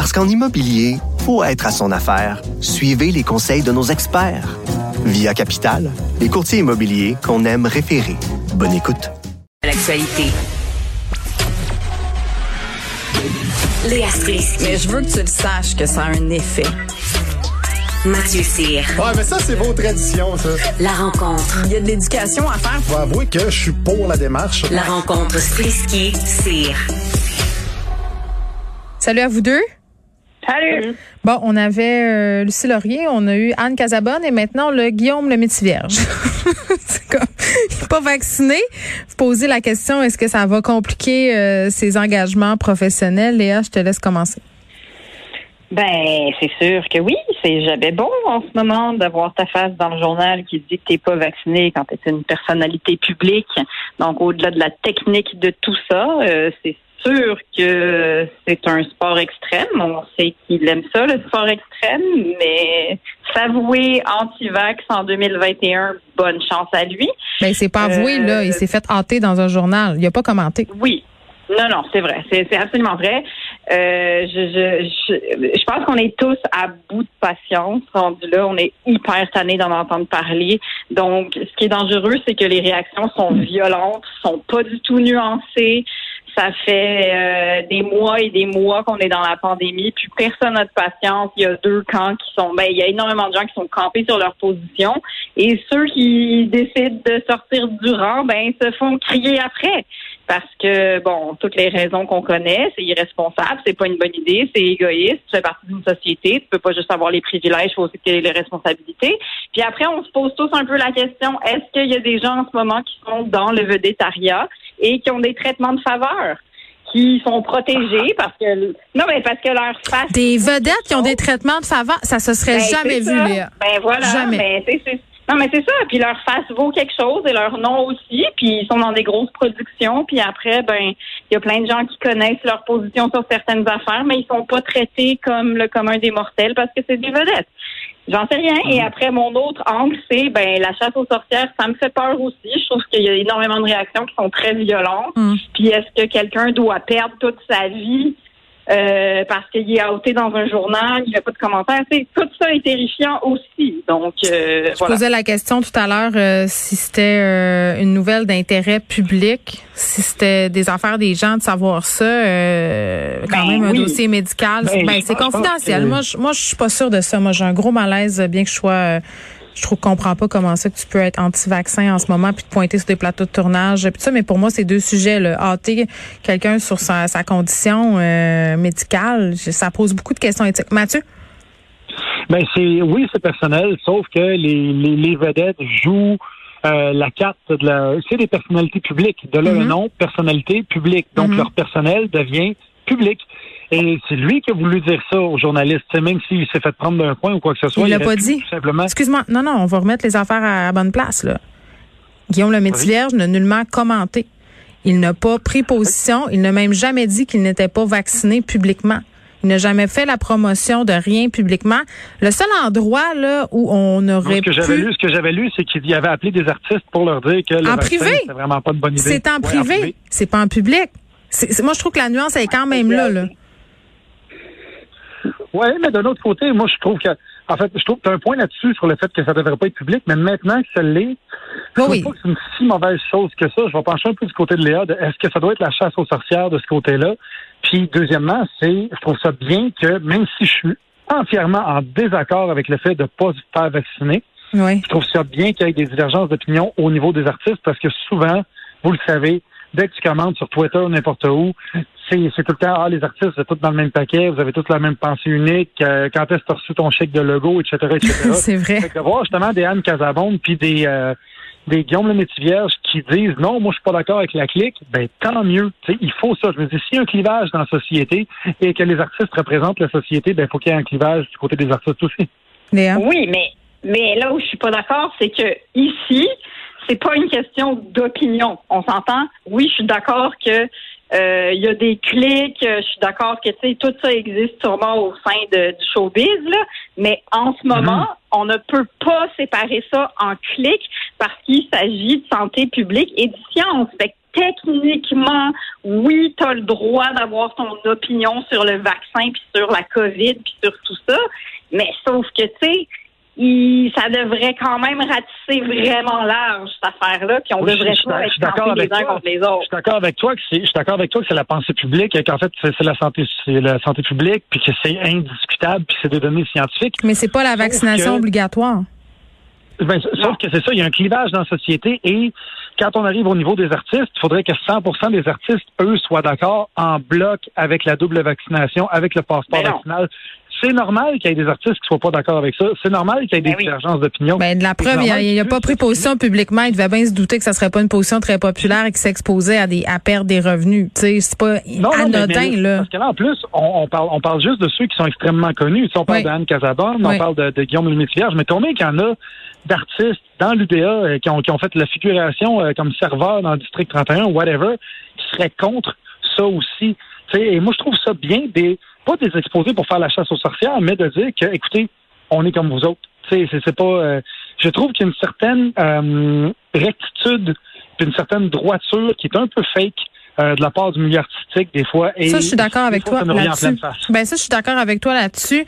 Parce qu'en immobilier, faut être à son affaire. Suivez les conseils de nos experts. Via Capital, les courtiers immobiliers qu'on aime référer. Bonne écoute. L'actualité. Léa Strisky. Mais je veux que tu le saches que ça a un effet. Mathieu Cyr. Ouais, mais ça, c'est vos traditions, ça. La rencontre. Il y a de l'éducation à faire. Faut avouer que je suis pour la démarche. La rencontre Strisky-Cyr. Salut à vous deux. Salut. Bon, on avait euh, Lucie Laurier, on a eu Anne Casabonne et maintenant le Guillaume le Vierge. c'est comme il n'est pas vacciné. Vous posez la question est-ce que ça va compliquer euh, ses engagements professionnels? Léa, je te laisse commencer. Ben, c'est sûr que oui. C'est jamais bon en ce moment d'avoir ta face dans le journal qui dit que t'es pas vacciné quand tu es une personnalité publique. Donc, au-delà de la technique de tout ça, euh, c'est sûr que c'est un sport extrême. On sait qu'il aime ça, le sport extrême, mais s'avouer anti-vax en 2021, bonne chance à lui. Mais c'est pas avoué, là. Il s'est fait hâter dans un journal. Il a pas commenté. Oui. Non, non, c'est vrai. C'est absolument vrai. Euh, je, je, je, pense qu'on est tous à bout de patience. Rendu là, on est hyper tanné d'en entendre parler. Donc, ce qui est dangereux, c'est que les réactions sont violentes, sont pas du tout nuancées. Ça fait euh, des mois et des mois qu'on est dans la pandémie, puis personne n'a de patience. Il y a deux camps qui sont, ben, il y a énormément de gens qui sont campés sur leur position, et ceux qui décident de sortir du rang, ben, se font crier après parce que bon, toutes les raisons qu'on connaît, c'est irresponsable, c'est pas une bonne idée, c'est égoïste, tu fais partie d'une société, tu peux pas juste avoir les privilèges, il faut aussi que les responsabilités. Puis après, on se pose tous un peu la question est-ce qu'il y a des gens en ce moment qui sont dans le vedettariat? Et qui ont des traitements de faveur? qui sont protégés parce que non mais parce que leur face des vedettes qui ont des traitements de faveur ça se serait ben, jamais vu Léa. ben voilà jamais. Ben, non, mais c'est ça. Puis leur face vaut quelque chose et leur nom aussi. Puis ils sont dans des grosses productions. Puis après, ben, il y a plein de gens qui connaissent leur position sur certaines affaires, mais ils sont pas traités comme le commun des mortels parce que c'est des vedettes. J'en sais rien. Et mhm. après, mon autre angle, c'est ben la chasse aux sorcières, ça me fait peur aussi. Je trouve qu'il y a énormément de réactions qui sont très violentes. Mhm. Puis est-ce que quelqu'un doit perdre toute sa vie? Euh, parce qu'il est outé dans un journal, il n'y a pas de commentaires. tout ça est terrifiant aussi. Donc, euh, Je posais la question tout à l'heure euh, si c'était euh, une nouvelle d'intérêt public, si c'était des affaires des gens de savoir ça, quand ben même un dossier médical. Ben, ben c'est confidentiel. Moi, je, moi, je suis pas sûre de ça. Moi, j'ai un gros malaise, bien que je sois je trouve comprends pas comment ça que tu peux être anti-vaccin en ce moment puis te pointer sur des plateaux de tournage puis ça mais pour moi c'est deux sujets le hâter quelqu'un sur sa, condition euh, médicale ça pose beaucoup de questions éthiques. Mathieu? Ben c'est oui c'est personnel sauf que les, les, vedettes jouent euh, la carte de la c'est des personnalités publiques. De là le mm-hmm. nom personnalité publique. Donc mm-hmm. leur personnel devient public et c'est lui qui a voulu dire ça aux journalistes, même s'il s'est fait prendre d'un point ou quoi que ce soit. Il l'a pas dit. Simplement. Excuse-moi. Non, non, on va remettre les affaires à, bonne place, là. Guillaume le Métivierge n'a nullement commenté. Il n'a pas pris position. Il n'a même jamais dit qu'il n'était pas vacciné publiquement. Il n'a jamais fait la promotion de rien publiquement. Le seul endroit là où on aurait ce que j'avais lu, ce que j'avais lu, c'est qu'il avait appelé des artistes pour leur dire que le en privé, c'est vraiment pas de bonne idée. C'est en, privé, c'est pas en public. moi, je trouve que la nuance est quand même là. là. Oui, mais d'un autre côté, moi, je trouve que, en fait, je trouve que tu as un point là-dessus sur le fait que ça ne devrait pas être public, mais maintenant que ça l'est, je trouve pas que c'est une si mauvaise chose que ça. Je vais pencher un peu du côté de Léa. Est-ce que ça doit être la chasse aux sorcières de ce côté-là? Puis, deuxièmement, c'est, je trouve ça bien que, même si je suis entièrement en désaccord avec le fait de ne pas se faire vacciner, je trouve ça bien qu'il y ait des divergences d'opinion au niveau des artistes parce que souvent, vous le savez, dès que tu commandes sur Twitter ou n'importe où, c'est, tout le temps, ah, les artistes, c'est tous dans le même paquet, vous avez tous la même pensée unique, euh, quand est-ce que tu as reçu ton chèque de logo, etc., etc. c'est vrai. Fait que voir justement des Anne Casabonde puis des, euh, des Guillaume le Vierge qui disent non, moi je suis pas d'accord avec la clique, ben tant mieux. sais, il faut ça. Je me dis, s'il y a un clivage dans la société et que les artistes représentent la société, ben il faut qu'il y ait un clivage du côté des artistes aussi. Oui, mais mais là où je suis pas d'accord, c'est que ici, c'est pas une question d'opinion. On s'entend? Oui, je suis d'accord que euh, il y a des clics. Je suis d'accord que tu sais tout ça existe sûrement au sein de, du showbiz, là, mais en ce moment, mhm. on ne peut pas séparer ça en clics parce qu'il s'agit de santé publique et de science. Fait techniquement, oui, tu as le droit d'avoir ton opinion sur le vaccin, puis sur la COVID, puis sur tout ça, mais sauf que, tu sais, ça devrait quand même ratisser vraiment large cette affaire-là, puis on devrait pas être les uns contre les autres. Je suis d'accord avec toi que c'est, je suis d'accord avec toi que c'est la pensée publique, et qu'en fait c'est, la santé, c'est la santé publique, puis que c'est indiscutable, puis c'est des données scientifiques. Mais c'est pas la vaccination obligatoire. Ben, sauf que c'est ça, il y a un clivage dans la société et quand on arrive au niveau des artistes, il faudrait que 100% des artistes, eux, soient d'accord en bloc avec la double vaccination, avec le passeport vaccinal. C'est normal qu'il y ait des artistes qui soient pas d'accord avec ça. C'est normal qu'il y ait des ben divergences d'opinion. Ben, de la preuve, il n'a pas pris position publiquement. Il devait bien se douter que ça serait pas une position très populaire et qu'il s'exposait à des à perdre des revenus. Tu sais, c'est pas anodin, là. Parce que là, en plus, on, parle, on parle juste de ceux qui sont extrêmement connus. on parle d'Anne Casabonne, on parle de, de Guillaume Lemaitre-Vierge, mais combien qu'il y en a d'artistes dans l'UDA euh, qui, ont, qui ont fait la figuration euh, comme serveur dans le district 31 ou whatever, qui seraient contre ça aussi. et moi, je trouve ça bien des pas des exposés pour faire la chasse aux sorcières, mais de dire que, écoutez, on est comme vous autres. C'est, c'est pas. Euh, je trouve qu'il y a une certaine euh, rectitude, une certaine droiture qui est un peu fake euh, de la part du milieu artistique des fois. Et ça, je suis d'accord avec toi là-dessus. Ben ça, je suis d'accord avec toi là-dessus.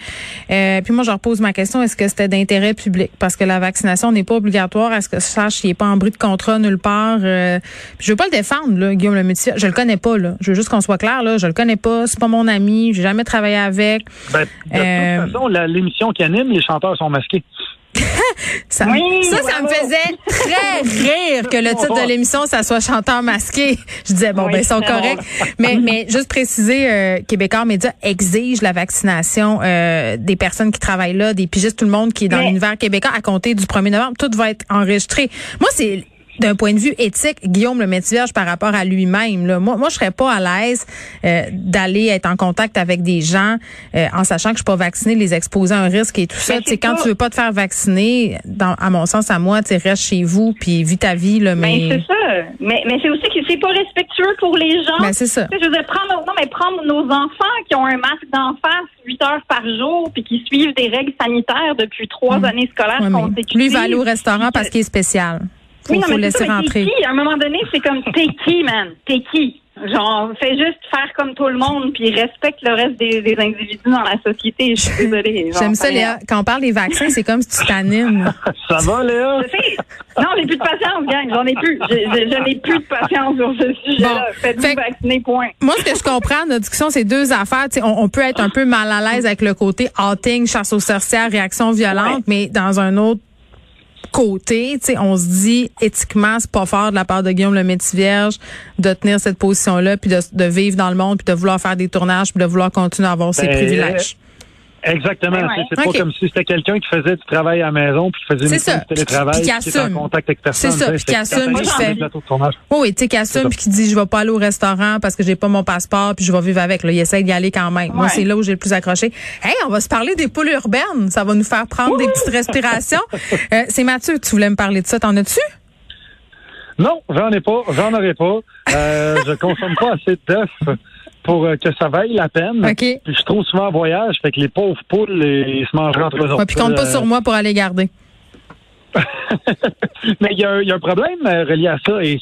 Euh, puis moi, je repose ma question est-ce que c'était d'intérêt public? Parce que la vaccination n'est pas obligatoire. Est-ce que je sache qu'il n'est pas en bris de contrat nulle part euh, Je veux pas le défendre, là, Guillaume Lemaitre. Je le connais pas. Là. Je veux juste qu'on soit clair. Là, je le connais pas. C'est pas mon ami. J'ai jamais travaillé avec. Ben, de toute euh, façon, l'émission qui anime, les chanteurs sont masqués. ça, ça, me faisait très rire que le titre de l'émission, ça soit chanteur masqué. Je disais, bon, ben, ils sont corrects. mais, mais juste préciser, euh, Québécois Média exige la vaccination euh, des personnes qui travaillent là, des pigistes, tout le monde qui est dans l'univers québécois à compter du 1er novembre. Tout va être enregistré. Moi, c'est d'un point de vue éthique, Guillaume le Métivierge par rapport à lui-même. Là. Moi, moi, je serais pas à l'aise euh, d'aller être en contact avec des gens euh, en sachant que je suis pas vaccinée, les exposer à un risque et tout ça. Tu quand tu veux pas te faire vacciner, dans, à mon sens, à moi, tu restes chez vous puis vis ta vie. Là, mais ben, c'est ça. Mais, mais c'est aussi que c'est pas respectueux pour les gens. Ben, c'est ça. je veux prendre, non, mais prendre nos enfants qui ont un masque d'en face 8 heures par jour puis qui suivent des règles sanitaires depuis trois hum. années scolaires consécutives. Lui, va aller au restaurant parce qu'il est spécial oui, non, mais laisser rentrer. Qui? À un moment donné, c'est comme t'es qui, man? T'es qui? Genre, fais juste faire comme tout le monde, puis respecte le reste des, des individus dans la société. Je suis désolée. J'aime ça, Léa. Quand on parle des vaccins, c'est comme si tu t'animes. ça va, Léa? Non, j'ai plus de patience, gang. J'en ai plus. Je, je, n'ai plus de patience sur ce sujet-là. Faites-vous vacciner, point. Moi, ce que je comprends de notre discussion, c'est deux affaires. on, on, peut être un peu mal à l'aise avec le côté outing, chasse aux sorcières, réaction violente, mais dans un autre côté, tu sais, on se dit éthiquement, c'est pas fort de la part de Guillaume le Vierge de tenir cette position-là, puis de, de, vivre dans le monde, puis de vouloir faire des tournages, puis de vouloir continuer à avoir ses ben, privilèges. Exactement. C'est pas comme si c'était quelqu'un qui faisait du travail à la maison puis qui faisait du télétravail, qui, qui, en contact avec personne. C'est ça, puis qui assume, puis fait. Oui, tu sais, qui assume puis qui dit je vais pas aller au restaurant parce que j'ai pas mon passeport puis je vais vivre avec. Là, il essaie d'y aller quand même. Moi, c'est là où j'ai le plus accroché. Hey, on va se parler des poules urbaines. Ça va nous faire prendre des petites respirations. Euh, c'est Mathieu, tu voulais me parler de ça. T'en as-tu? Non, j'en ai pas. J'en aurais pas. Euh, je consomme pas assez d'œufs pour euh, que ça vaille la peine. Puis je suis trop souvent en voyage, fait que les pauvres poules, ils se mangent entre eux autres. puis compte pas sur moi pour aller garder. Mais il y, a un problème euh, relié à ça. Et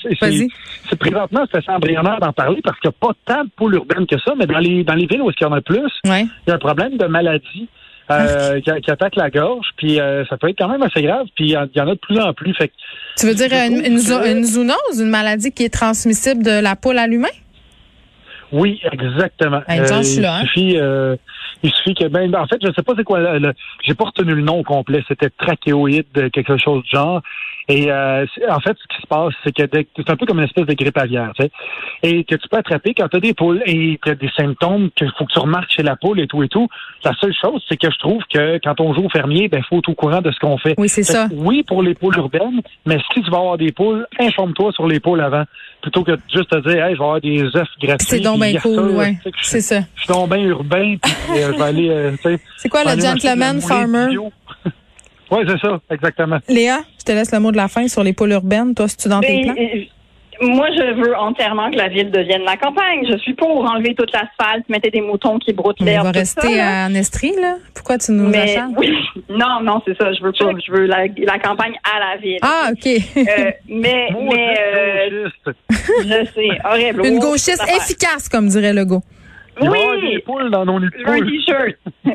c'est présentement, c'est assez embryonnaire d'en parler parce qu'il n'y a pas tant de poules urbaines que ça, mais dans les, dans les villes où il y en a plus, il y a un problème de maladie. Euh, qui, attaque la gorge, puis ça peut être quand même assez grave, puis il y, en a de plus en plus. Fait tu veux dire une, une, une, zoonose, une maladie qui est transmissible de la poule à l'humain? Oui, exactement. Ben, euh, il, hein. suffit, euh, il suffit que, ben, en fait, je sais pas c'est quoi, le, j'ai pas retenu le nom complet, c'était trachéoïde, quelque chose du genre. Et euh, en fait, ce qui se passe, c'est que c'est un peu comme une espèce de grippe aviaire, tu sais, et que tu peux attraper quand tu as des poules et que des symptômes qu'il faut que tu remarques chez la poule et tout et tout. La seule chose, c'est que je trouve que quand on joue au fermier, ben faut être au courant de ce qu'on fait. Oui, c'est ça. Oui, pour les poules urbaines, mais si tu vas avoir des poules, informe-toi sur les poules avant, plutôt que juste te dire, hey, je vais avoir des œufs gratuits. C'est donc bien cool, ouais. C'est ça. Je suis donc bien urbain, puis euh, je vais aller, euh. C'est quoi le gentleman farmer? Oui, c'est ça, exactement. Léa, je te laisse le mot de la fin sur les pôles urbaines. Toi, si tu dans tes plans? Moi, je veux entièrement que la ville devienne la campagne. Je suis pour enlever toute l'asphalte, mettre des moutons qui broutent l'herbe. On va rester à Estrie, là? Pourquoi tu nous Mais, oui. Non, non, c'est ça. Je veux pas. Je veux la, la, campagne à la ville. Ah, OK. euh, mais, mais, euh, je sais. Horrible. Une gauchiste efficace, comme dirait Legault. Oui. des poules dans nos Un t-shirt.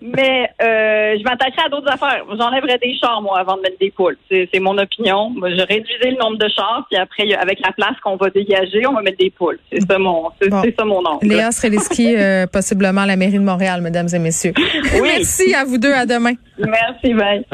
Mais euh, je m'attacherai à d'autres affaires. J'enlèverais des chars, moi, avant de mettre des poules. C'est mon opinion. Moi, je réduisais le nombre de chars, puis après, avec la place qu'on va dégager, on va mettre des poules. C'est ça mon, c'est ça mon nom. Léa Sreliski, euh, possiblement à la mairie de Montréal, mesdames et messieurs. Oui. Merci à vous deux. À demain. Merci, bye.